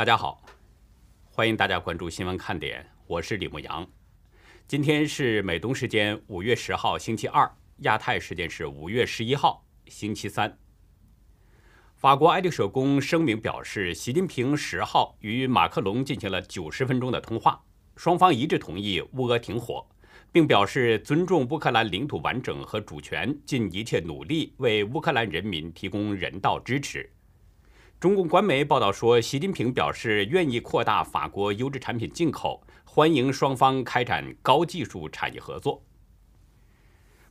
大家好，欢迎大家关注新闻看点，我是李牧阳。今天是美东时间五月十号星期二，亚太时间是五月十一号星期三。法国爱丽舍宫声明表示，习近平十号与马克龙进行了九十分钟的通话，双方一致同意乌俄停火，并表示尊重乌克兰领土完整和主权，尽一切努力为乌克兰人民提供人道支持。中共官媒报道说，习近平表示愿意扩大法国优质产品进口，欢迎双方开展高技术产业合作。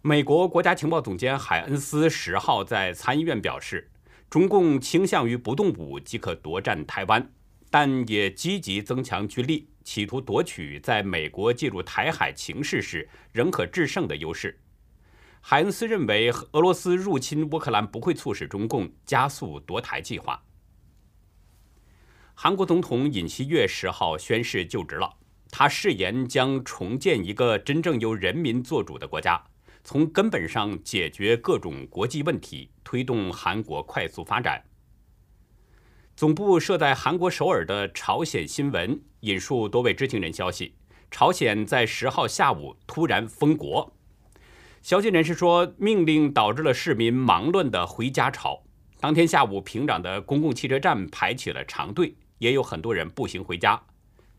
美国国家情报总监海恩斯十号在参议院表示，中共倾向于不动武即可夺占台湾，但也积极增强军力，企图夺取在美国介入台海情势时仍可制胜的优势。海恩斯认为，俄罗斯入侵乌克兰不会促使中共加速夺台计划。韩国总统尹锡悦十号宣誓就职了。他誓言将重建一个真正由人民做主的国家，从根本上解决各种国际问题，推动韩国快速发展。总部设在韩国首尔的朝鲜新闻引述多位知情人消息：朝鲜在十号下午突然封国。消息人士说，命令导致了市民忙乱的回家潮。当天下午，平壤的公共汽车站排起了长队。也有很多人步行回家。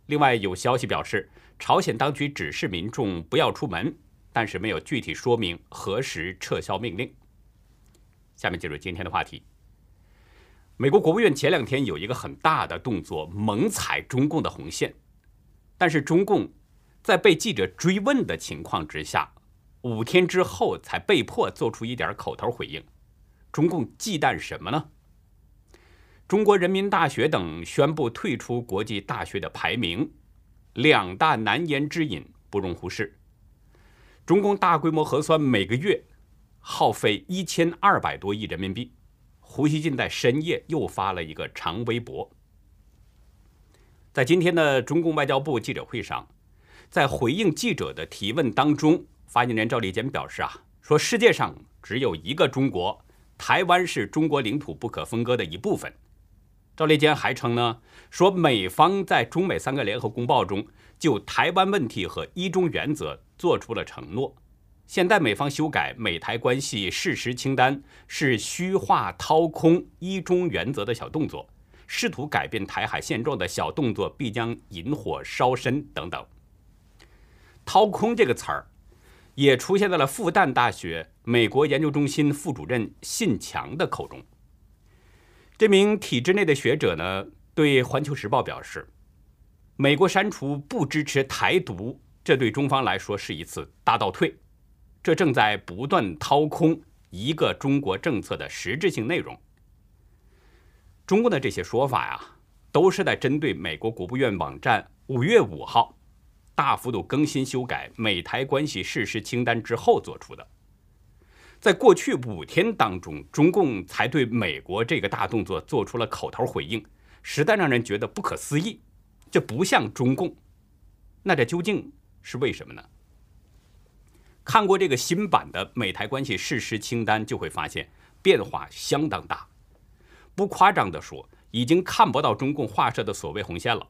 另外有消息表示，朝鲜当局指示民众不要出门，但是没有具体说明何时撤销命令。下面进入今天的话题。美国国务院前两天有一个很大的动作，猛踩中共的红线，但是中共在被记者追问的情况之下，五天之后才被迫做出一点口头回应。中共忌惮什么呢？中国人民大学等宣布退出国际大学的排名，两大难言之隐不容忽视。中共大规模核酸每个月耗费一千二百多亿人民币。胡锡进在深夜又发了一个长微博。在今天的中共外交部记者会上，在回应记者的提问当中，发言人赵立坚表示啊，说世界上只有一个中国，台湾是中国领土不可分割的一部分。赵立坚还称呢，说美方在中美三个联合公报中就台湾问题和一中原则做出了承诺，现在美方修改美台关系事实清单是虚化掏空一中原则的小动作，试图改变台海现状的小动作必将引火烧身等等。掏空这个词儿，也出现在了复旦大学美国研究中心副主任信强的口中。这名体制内的学者呢，对《环球时报》表示，美国删除不支持台独，这对中方来说是一次大倒退，这正在不断掏空一个中国政策的实质性内容。中共的这些说法呀，都是在针对美国国务院网站五月五号大幅度更新修改美台关系事实清单之后做出的。在过去五天当中，中共才对美国这个大动作做出了口头回应，实在让人觉得不可思议。这不像中共，那这究竟是为什么呢？看过这个新版的美台关系事实清单，就会发现变化相当大。不夸张地说，已经看不到中共画设的所谓红线了。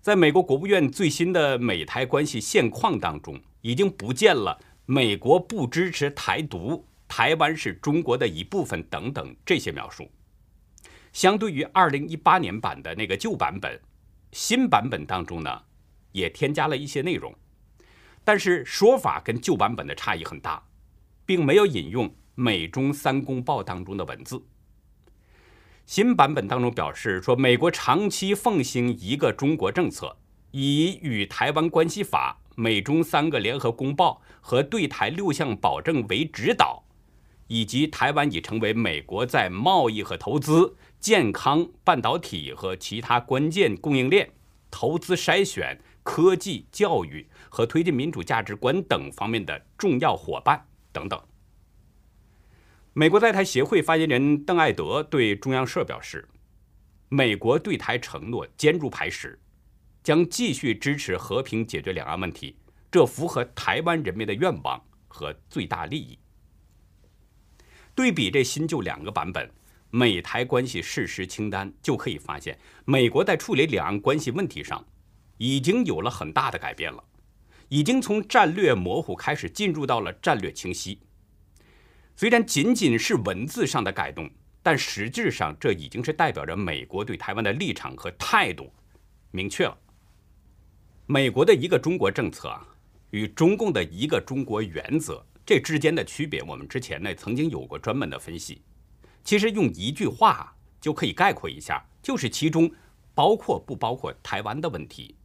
在美国国务院最新的美台关系现况当中，已经不见了。美国不支持台独，台湾是中国的一部分等等这些描述，相对于二零一八年版的那个旧版本，新版本当中呢，也添加了一些内容，但是说法跟旧版本的差异很大，并没有引用美中三公报当中的文字。新版本当中表示说，美国长期奉行一个中国政策，以与台湾关系法。美中三个联合公报和对台六项保证为指导，以及台湾已成为美国在贸易和投资、健康、半导体和其他关键供应链、投资筛选、科技、教育和推进民主价值观等方面的重要伙伴等等。美国在台协会发言人邓艾德对中央社表示，美国对台承诺坚如磐石。将继续支持和平解决两岸问题，这符合台湾人民的愿望和最大利益。对比这新旧两个版本，美台关系事实清单，就可以发现，美国在处理两岸关系问题上，已经有了很大的改变了，已经从战略模糊开始进入到了战略清晰。虽然仅仅是文字上的改动，但实质上这已经是代表着美国对台湾的立场和态度明确了。美国的一个中国政策啊，与中共的一个中国原则这之间的区别，我们之前呢曾经有过专门的分析。其实用一句话就可以概括一下，就是其中包括不包括台湾的问题。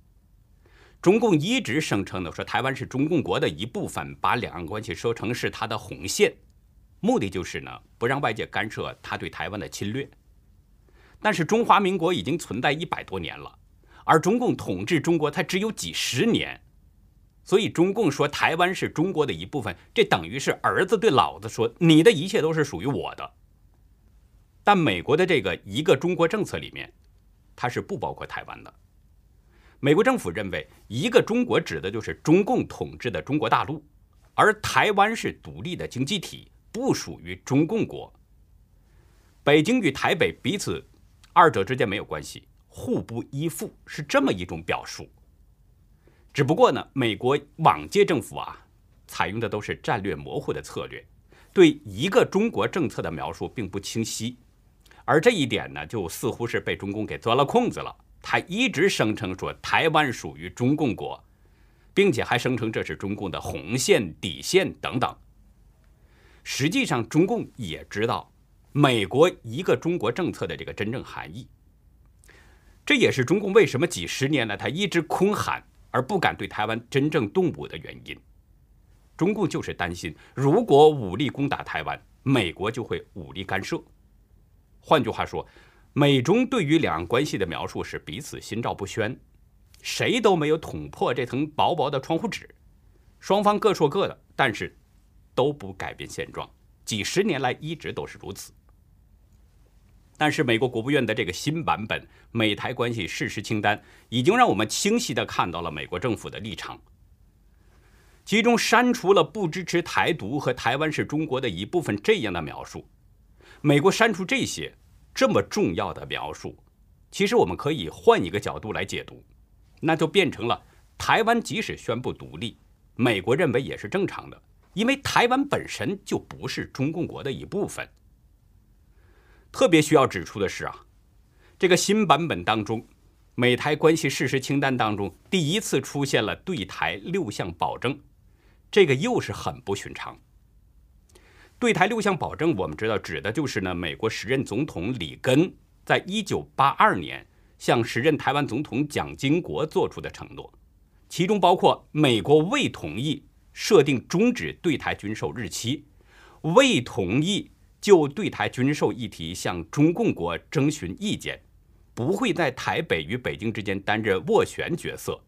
中共一直声称的说台湾是中共国的一部分，把两岸关系说成是它的红线，目的就是呢不让外界干涉他对台湾的侵略。但是中华民国已经存在一百多年了。而中共统治中国，它只有几十年，所以中共说台湾是中国的一部分，这等于是儿子对老子说：“你的一切都是属于我的。”但美国的这个一个中国政策里面，它是不包括台湾的。美国政府认为，一个中国指的就是中共统治的中国大陆，而台湾是独立的经济体，不属于中共国。北京与台北彼此二者之间没有关系。互不依附是这么一种表述，只不过呢，美国往届政府啊，采用的都是战略模糊的策略，对一个中国政策的描述并不清晰，而这一点呢，就似乎是被中共给钻了空子了。他一直声称说台湾属于中共国，并且还声称这是中共的红线、底线等等。实际上，中共也知道美国一个中国政策的这个真正含义。这也是中共为什么几十年来他一直空喊而不敢对台湾真正动武的原因。中共就是担心，如果武力攻打台湾，美国就会武力干涉。换句话说，美中对于两岸关系的描述是彼此心照不宣，谁都没有捅破这层薄薄的窗户纸，双方各说各的，但是都不改变现状，几十年来一直都是如此。但是，美国国务院的这个新版本美台关系事实清单，已经让我们清晰地看到了美国政府的立场。其中删除了不支持台独和台湾是中国的一部分这样的描述。美国删除这些这么重要的描述，其实我们可以换一个角度来解读，那就变成了台湾即使宣布独立，美国认为也是正常的，因为台湾本身就不是中共国的一部分。特别需要指出的是啊，这个新版本当中，美台关系事实清单当中第一次出现了对台六项保证，这个又是很不寻常。对台六项保证，我们知道指的就是呢，美国时任总统里根在一九八二年向时任台湾总统蒋经国做出的承诺，其中包括美国未同意设定终止对台军售日期，未同意。就对台军售议题向中共国征询意见，不会在台北与北京之间担任斡旋角色，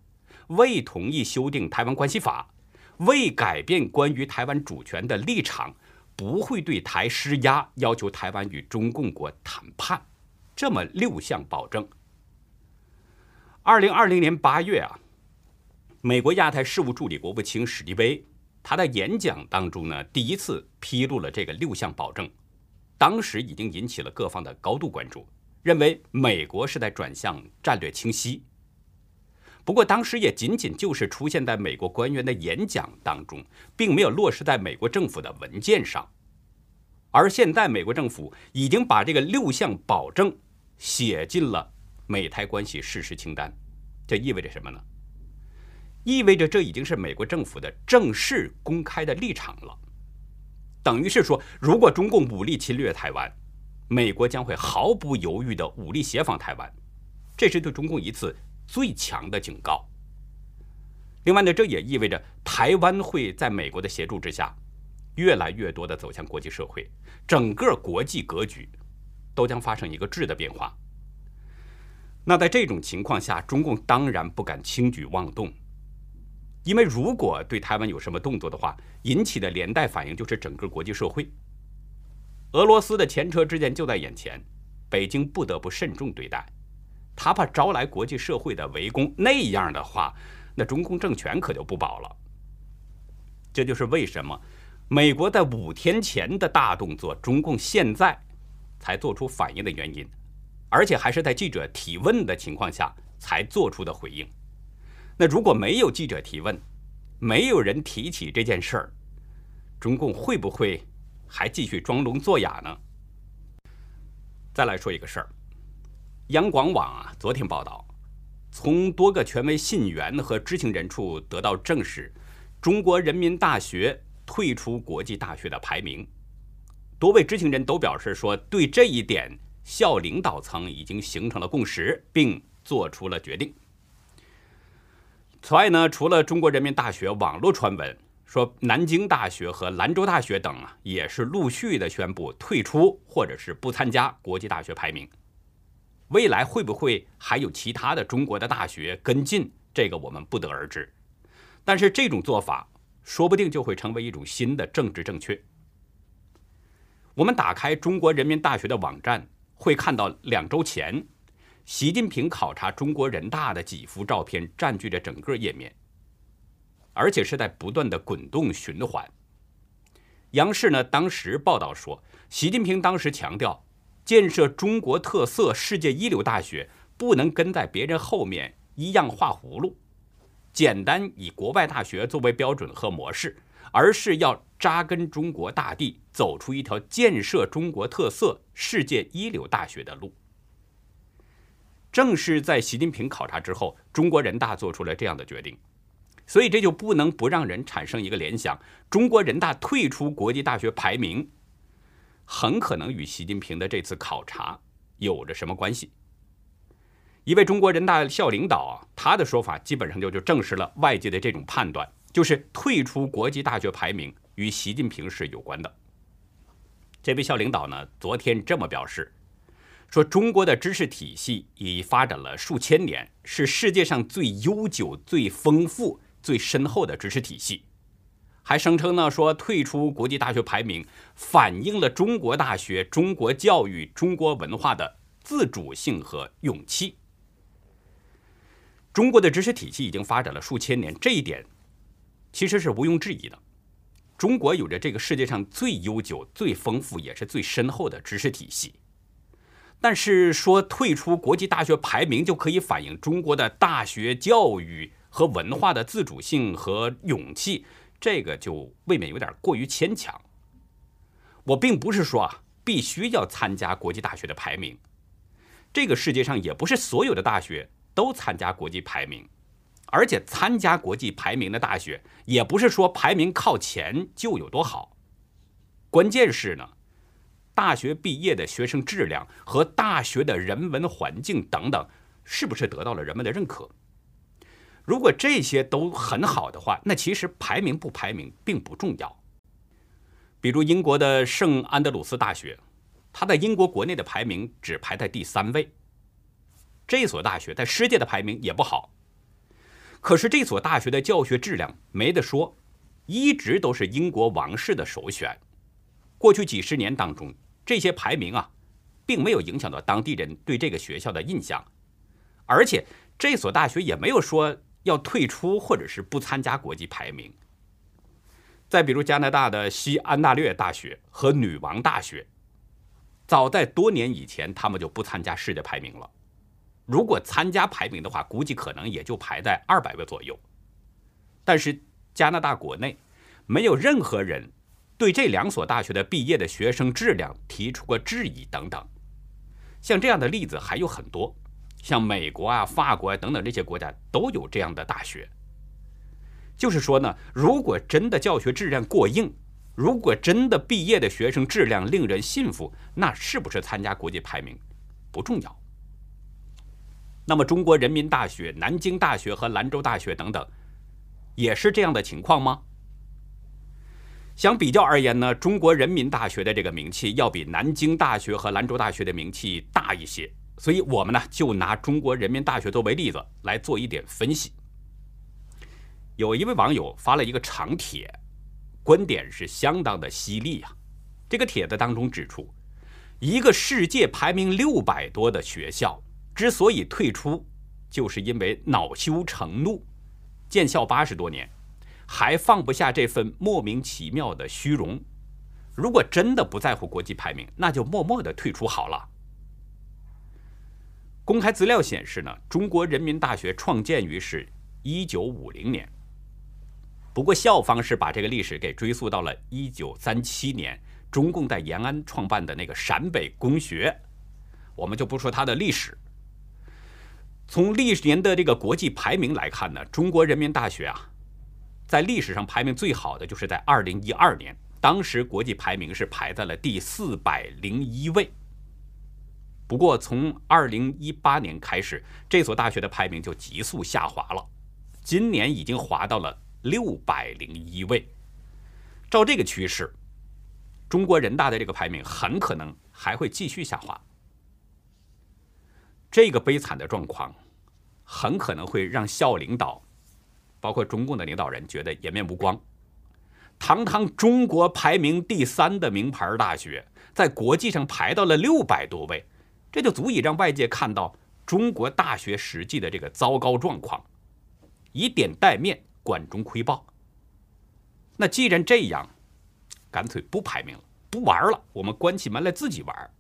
未同意修订台湾关系法，未改变关于台湾主权的立场，不会对台施压，要求台湾与中共国谈判，这么六项保证。二零二零年八月啊，美国亚太事务助理国务卿史蒂威，他在演讲当中呢，第一次披露了这个六项保证。当时已经引起了各方的高度关注，认为美国是在转向战略清晰。不过，当时也仅仅就是出现在美国官员的演讲当中，并没有落实在美国政府的文件上。而现在，美国政府已经把这个六项保证写进了美台关系事实清单，这意味着什么呢？意味着这已经是美国政府的正式公开的立场了。等于是说，如果中共武力侵略台湾，美国将会毫不犹豫地武力协防台湾，这是对中共一次最强的警告。另外呢，这也意味着台湾会在美国的协助之下，越来越多地走向国际社会，整个国际格局都将发生一个质的变化。那在这种情况下，中共当然不敢轻举妄动。因为如果对台湾有什么动作的话，引起的连带反应就是整个国际社会。俄罗斯的前车之鉴就在眼前，北京不得不慎重对待，他怕招来国际社会的围攻。那样的话，那中共政权可就不保了。这就是为什么美国在五天前的大动作，中共现在才做出反应的原因，而且还是在记者提问的情况下才做出的回应。那如果没有记者提问，没有人提起这件事儿，中共会不会还继续装聋作哑呢？再来说一个事儿，央广网啊，昨天报道，从多个权威信源和知情人处得到证实，中国人民大学退出国际大学的排名。多位知情人都表示说，对这一点，校领导层已经形成了共识，并做出了决定。此外呢，除了中国人民大学网络传闻。说南京大学和兰州大学等啊，也是陆续的宣布退出或者是不参加国际大学排名。未来会不会还有其他的中国的大学跟进？这个我们不得而知。但是这种做法说不定就会成为一种新的政治正确。我们打开中国人民大学的网站，会看到两周前习近平考察中国人大的几幅照片占据着整个页面。而且是在不断的滚动循环。央视呢当时报道说，习近平当时强调，建设中国特色世界一流大学不能跟在别人后面一样画葫芦，简单以国外大学作为标准和模式，而是要扎根中国大地，走出一条建设中国特色世界一流大学的路。正是在习近平考察之后，中国人大做出了这样的决定。所以这就不能不让人产生一个联想：中国人大退出国际大学排名，很可能与习近平的这次考察有着什么关系？一位中国人大校领导啊，他的说法基本上就就证实了外界的这种判断，就是退出国际大学排名与习近平是有关的。这位校领导呢，昨天这么表示，说中国的知识体系已发展了数千年，是世界上最悠久、最丰富。最深厚的知识体系，还声称呢说退出国际大学排名反映了中国大学、中国教育、中国文化的自主性和勇气。中国的知识体系已经发展了数千年，这一点其实是毋庸置疑的。中国有着这个世界上最悠久、最丰富也是最深厚的知识体系，但是说退出国际大学排名就可以反映中国的大学教育。和文化的自主性和勇气，这个就未免有点过于牵强。我并不是说啊，必须要参加国际大学的排名。这个世界上也不是所有的大学都参加国际排名，而且参加国际排名的大学，也不是说排名靠前就有多好。关键是呢，大学毕业的学生质量和大学的人文环境等等，是不是得到了人们的认可？如果这些都很好的话，那其实排名不排名并不重要。比如英国的圣安德鲁斯大学，它在英国国内的排名只排在第三位。这所大学在世界的排名也不好，可是这所大学的教学质量没得说，一直都是英国王室的首选。过去几十年当中，这些排名啊，并没有影响到当地人对这个学校的印象，而且这所大学也没有说。要退出或者是不参加国际排名。再比如加拿大的西安大略大学和女王大学，早在多年以前，他们就不参加世界排名了。如果参加排名的话，估计可能也就排在二百个左右。但是加拿大国内没有任何人对这两所大学的毕业的学生质量提出过质疑等等。像这样的例子还有很多。像美国啊、法国啊等等这些国家都有这样的大学。就是说呢，如果真的教学质量过硬，如果真的毕业的学生质量令人信服，那是不是参加国际排名不重要？那么中国人民大学、南京大学和兰州大学等等，也是这样的情况吗？相比较而言呢，中国人民大学的这个名气要比南京大学和兰州大学的名气大一些。所以，我们呢就拿中国人民大学作为例子来做一点分析。有一位网友发了一个长帖，观点是相当的犀利啊。这个帖子当中指出，一个世界排名六百多的学校之所以退出，就是因为恼羞成怒，建校八十多年，还放不下这份莫名其妙的虚荣，如果真的不在乎国际排名，那就默默的退出好了。公开资料显示呢，中国人民大学创建于是一九五零年，不过校方是把这个历史给追溯到了一九三七年，中共在延安创办的那个陕北工学，我们就不说它的历史。从历年的这个国际排名来看呢，中国人民大学啊，在历史上排名最好的就是在二零一二年。当时国际排名是排在了第四百零一位，不过从二零一八年开始，这所大学的排名就急速下滑了，今年已经滑到了六百零一位。照这个趋势，中国人大的这个排名很可能还会继续下滑。这个悲惨的状况，很可能会让校领导，包括中共的领导人觉得颜面无光。堂堂中国排名第三的名牌大学，在国际上排到了六百多位，这就足以让外界看到中国大学实际的这个糟糕状况，以点带面，管中窥豹。那既然这样，干脆不排名了，不玩了，我们关起门来自己玩。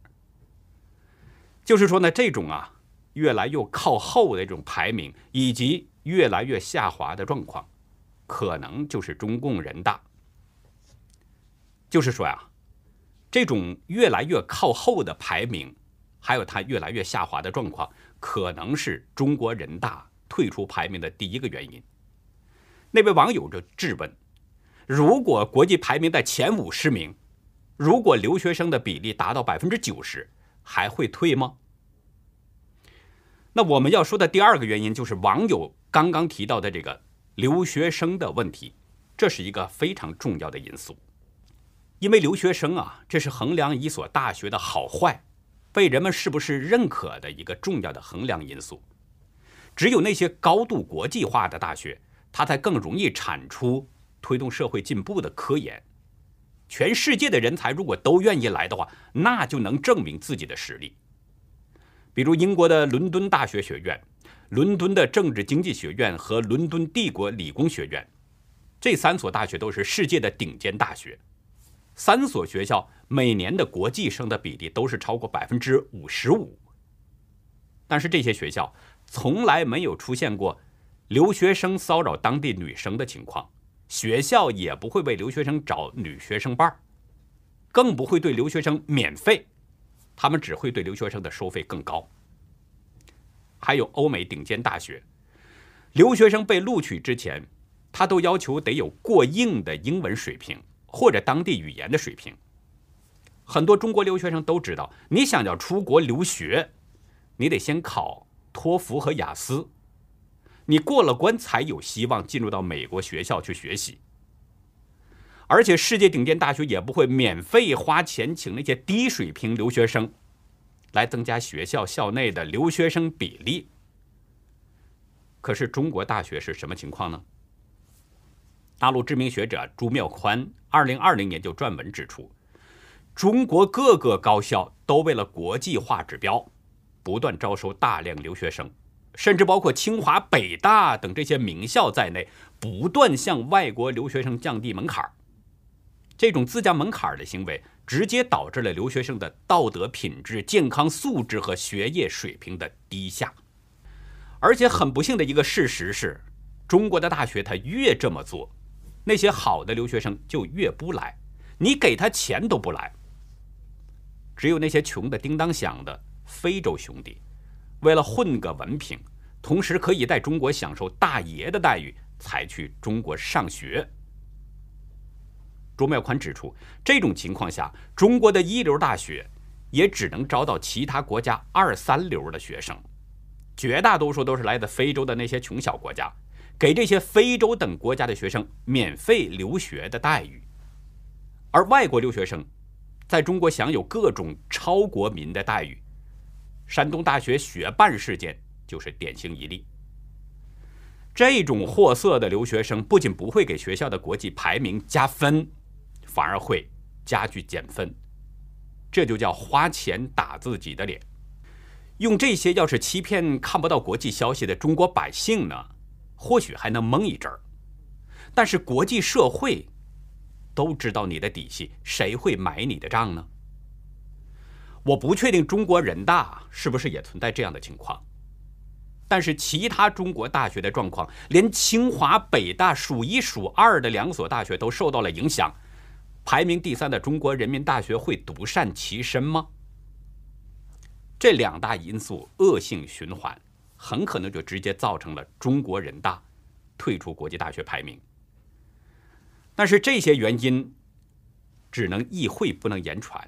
就是说呢，这种啊越来越靠后的这种排名，以及越来越下滑的状况，可能就是中共人大。就是说呀，这种越来越靠后的排名，还有它越来越下滑的状况，可能是中国人大退出排名的第一个原因。那位网友就质问：如果国际排名在前五十名，如果留学生的比例达到百分之九十，还会退吗？那我们要说的第二个原因，就是网友刚刚提到的这个留学生的问题，这是一个非常重要的因素。因为留学生啊，这是衡量一所大学的好坏、被人们是不是认可的一个重要的衡量因素。只有那些高度国际化的大学，它才更容易产出推动社会进步的科研。全世界的人才如果都愿意来的话，那就能证明自己的实力。比如英国的伦敦大学学院、伦敦的政治经济学院和伦敦帝国理工学院，这三所大学都是世界的顶尖大学。三所学校每年的国际生的比例都是超过百分之五十五，但是这些学校从来没有出现过留学生骚扰当地女生的情况，学校也不会为留学生找女学生伴儿，更不会对留学生免费，他们只会对留学生的收费更高。还有欧美顶尖大学，留学生被录取之前，他都要求得有过硬的英文水平。或者当地语言的水平，很多中国留学生都知道，你想要出国留学，你得先考托福和雅思，你过了关才有希望进入到美国学校去学习。而且世界顶尖大学也不会免费花钱请那些低水平留学生，来增加学校校内的留学生比例。可是中国大学是什么情况呢？大陆知名学者朱妙宽二零二零年就撰文指出，中国各个高校都为了国际化指标，不断招收大量留学生，甚至包括清华、北大等这些名校在内，不断向外国留学生降低门槛这种自降门槛的行为，直接导致了留学生的道德品质、健康素质和学业水平的低下。而且很不幸的一个事实是，中国的大学他越这么做。那些好的留学生就越不来，你给他钱都不来。只有那些穷的叮当响的非洲兄弟，为了混个文凭，同时可以在中国享受大爷的待遇，才去中国上学。朱妙宽指出，这种情况下，中国的一流大学也只能招到其他国家二三流的学生，绝大多数都是来自非洲的那些穷小国家。给这些非洲等国家的学生免费留学的待遇，而外国留学生在中国享有各种超国民的待遇。山东大学学办事件就是典型一例。这种货色的留学生不仅不会给学校的国际排名加分，反而会加剧减分。这就叫花钱打自己的脸。用这些要是欺骗看不到国际消息的中国百姓呢？或许还能蒙一阵儿，但是国际社会都知道你的底细，谁会买你的账呢？我不确定中国人大是不是也存在这样的情况，但是其他中国大学的状况，连清华、北大数一数二的两所大学都受到了影响，排名第三的中国人民大学会独善其身吗？这两大因素恶性循环，很可能就直接造成了中国人大退出国际大学排名。但是这些原因只能意会不能言传，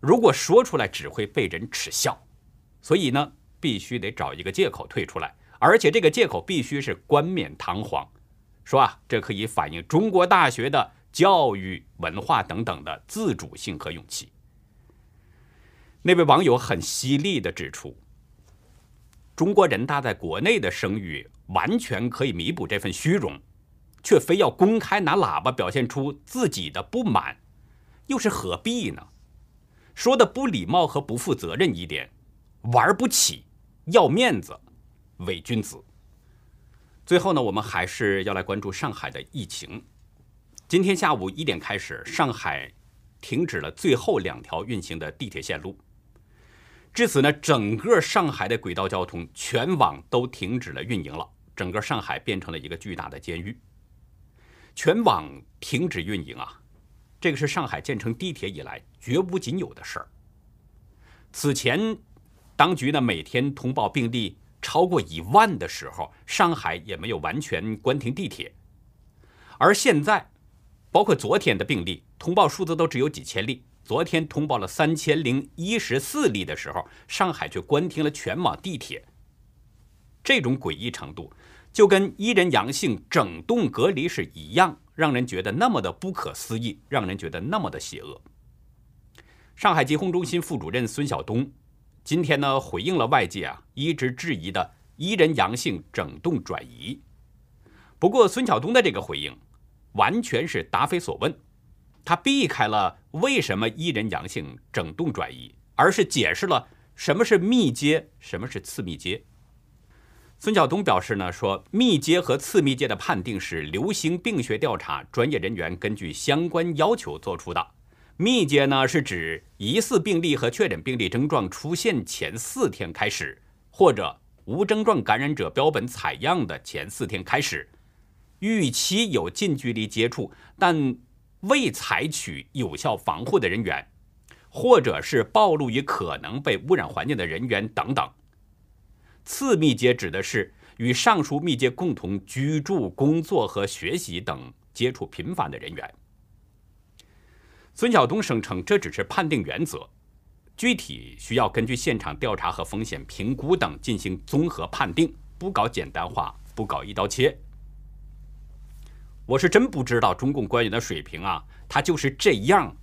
如果说出来只会被人耻笑，所以呢，必须得找一个借口退出来，而且这个借口必须是冠冕堂皇，说啊，这可以反映中国大学的教育、文化等等的自主性和勇气。那位网友很犀利地指出，中国人大在国内的声誉完全可以弥补这份虚荣，却非要公开拿喇叭表现出自己的不满，又是何必呢？说的不礼貌和不负责任一点，玩不起，要面子，伪君子。最后呢，我们还是要来关注上海的疫情。今天下午一点开始，上海停止了最后两条运行的地铁线路。至此呢，整个上海的轨道交通全网都停止了运营了，整个上海变成了一个巨大的监狱。全网停止运营啊，这个是上海建成地铁以来绝无仅有的事儿。此前，当局呢每天通报病例超过一万的时候，上海也没有完全关停地铁，而现在，包括昨天的病例通报数字都只有几千例。昨天通报了三千零一十四例的时候，上海却关停了全网地铁。这种诡异程度，就跟一人阳性整栋隔离是一样，让人觉得那么的不可思议，让人觉得那么的邪恶。上海疾控中心副主任孙晓东今天呢回应了外界啊一直质疑的一人阳性整栋转移。不过孙晓东的这个回应完全是答非所问。他避开了为什么一人阳性整栋转移，而是解释了什么是密接，什么是次密接。孙晓东表示呢，说密接和次密接的判定是流行病学调查专业人员根据相关要求做出的。密接呢是指疑似病例和确诊病例症状出现前四天开始，或者无症状感染者标本采样的前四天开始，预期有近距离接触，但。未采取有效防护的人员，或者是暴露于可能被污染环境的人员等等。次密接指的是与上述密接共同居住、工作和学习等接触频繁的人员。孙晓东声称，这只是判定原则，具体需要根据现场调查和风险评估等进行综合判定，不搞简单化，不搞一刀切。我是真不知道中共官员的水平啊，他就是这样，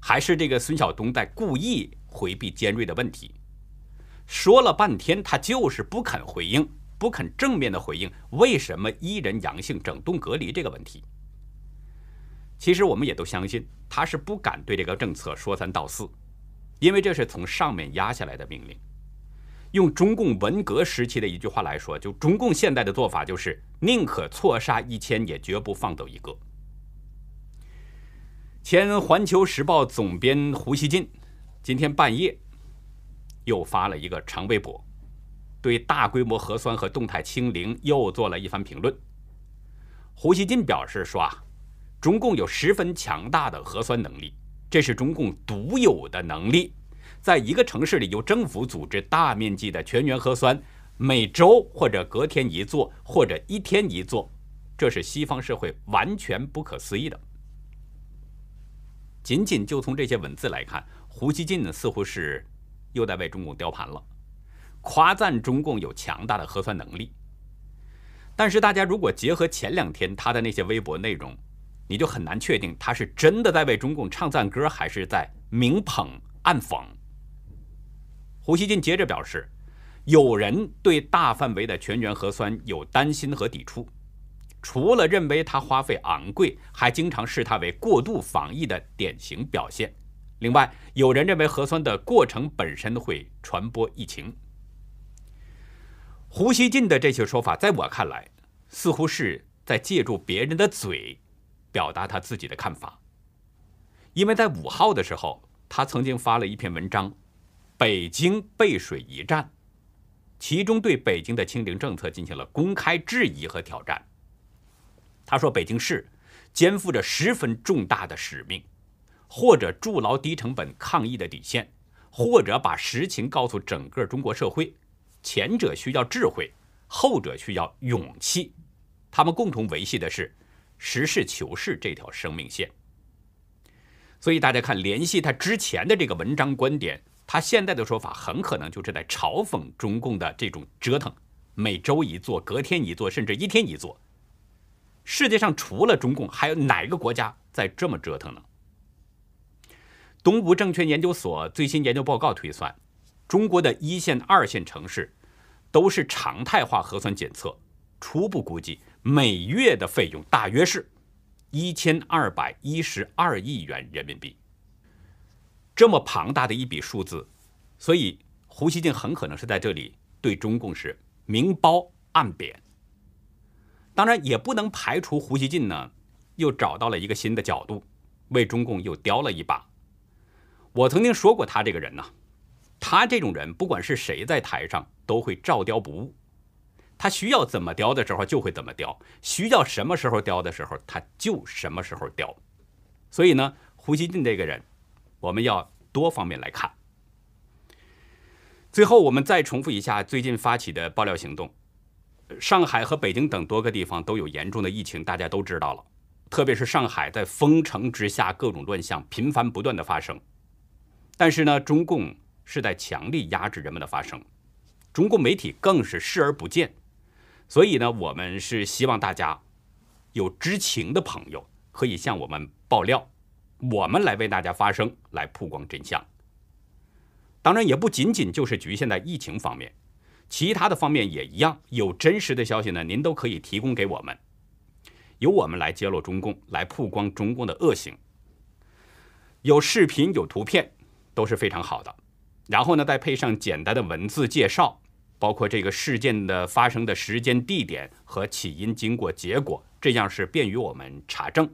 还是这个孙晓东在故意回避尖锐的问题？说了半天，他就是不肯回应，不肯正面的回应为什么一人阳性整栋隔离这个问题。其实我们也都相信，他是不敢对这个政策说三道四，因为这是从上面压下来的命令。用中共文革时期的一句话来说，就中共现在的做法就是宁可错杀一千，也绝不放走一个。前《环球时报》总编胡锡进今天半夜又发了一个长微博，对大规模核酸和动态清零又做了一番评论。胡锡进表示说啊，中共有十分强大的核酸能力，这是中共独有的能力。在一个城市里，由政府组织大面积的全员核酸，每周或者隔天一做，或者一天一做，这是西方社会完全不可思议的。仅仅就从这些文字来看，胡锡进呢似乎是又在为中共雕盘了，夸赞中共有强大的核酸能力。但是大家如果结合前两天他的那些微博内容，你就很难确定他是真的在为中共唱赞歌，还是在明捧暗讽。胡锡进接着表示，有人对大范围的全员核酸有担心和抵触，除了认为它花费昂贵，还经常视它为过度防疫的典型表现。另外，有人认为核酸的过程本身会传播疫情。胡锡进的这些说法，在我看来，似乎是在借助别人的嘴，表达他自己的看法，因为在五号的时候，他曾经发了一篇文章，《北京背水一战》，其中对北京的清零政策进行了公开质疑和挑战。他说，北京市肩负着十分重大的使命，或者筑牢低成本抗疫的底线，或者把实情告诉整个中国社会。前者需要智慧，后者需要勇气。他们共同维系的是实事求是这条生命线。所以大家看，联系他之前的这个文章观点，他现在的说法很可能就是在嘲讽中共的这种折腾，每周一做，隔天一做，甚至一天一做。世界上除了中共，还有哪个国家在这么折腾呢？东吴证券研究所最新研究报告推算，中国的一线、二线城市都是常态化核酸检测，初步估计每月的费用大约是。一千二百一十二亿元人民币，这么庞大的一笔数字，所以胡锡进很可能是在这里对中共是明褒暗贬。当然，也不能排除胡锡进呢又找到了一个新的角度，为中共又雕了一把。我曾经说过他这个人呢，他这种人不管是谁在台上都会照雕不误。他需要怎么雕的时候就会怎么雕，需要什么时候雕的时候他就什么时候雕。所以呢，胡锡进这个人，我们要多方面来看。最后，我们再重复一下最近发起的爆料行动。上海和北京等多个地方都有严重的疫情，大家都知道了。特别是上海在封城之下，各种乱象频繁不断的发生。但是呢，中共是在强力压制人们的发声，中共媒体更是视而不见。所以呢，我们是希望大家有知情的朋友可以向我们爆料，我们来为大家发声，来曝光真相。当然，也不仅仅就是局限在疫情方面，其他的方面也一样。有真实的消息呢，您都可以提供给我们，由我们来揭露中共，来曝光中共的恶行。有视频、有图片都是非常好的，然后呢，再配上简单的文字介绍。包括这个事件的发生的时间、地点和起因、经过、结果，这样是便于我们查证。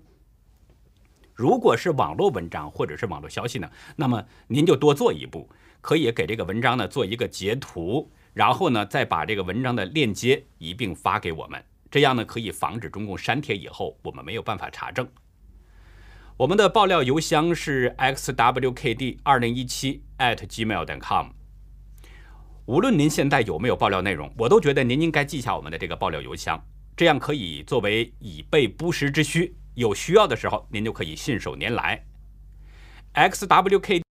如果是网络文章或者是网络消息呢，那么您就多做一步，可以给这个文章呢做一个截图，然后呢再把这个文章的链接一并发给我们，这样呢可以防止中共删帖以后我们没有办法查证。我们的爆料邮箱是 xwkd 二零一七 @gmail.com。无论您现在有没有爆料内容，我都觉得您应该记下我们的这个爆料邮箱，这样可以作为以备不时之需。有需要的时候，您就可以信手拈来。xwk。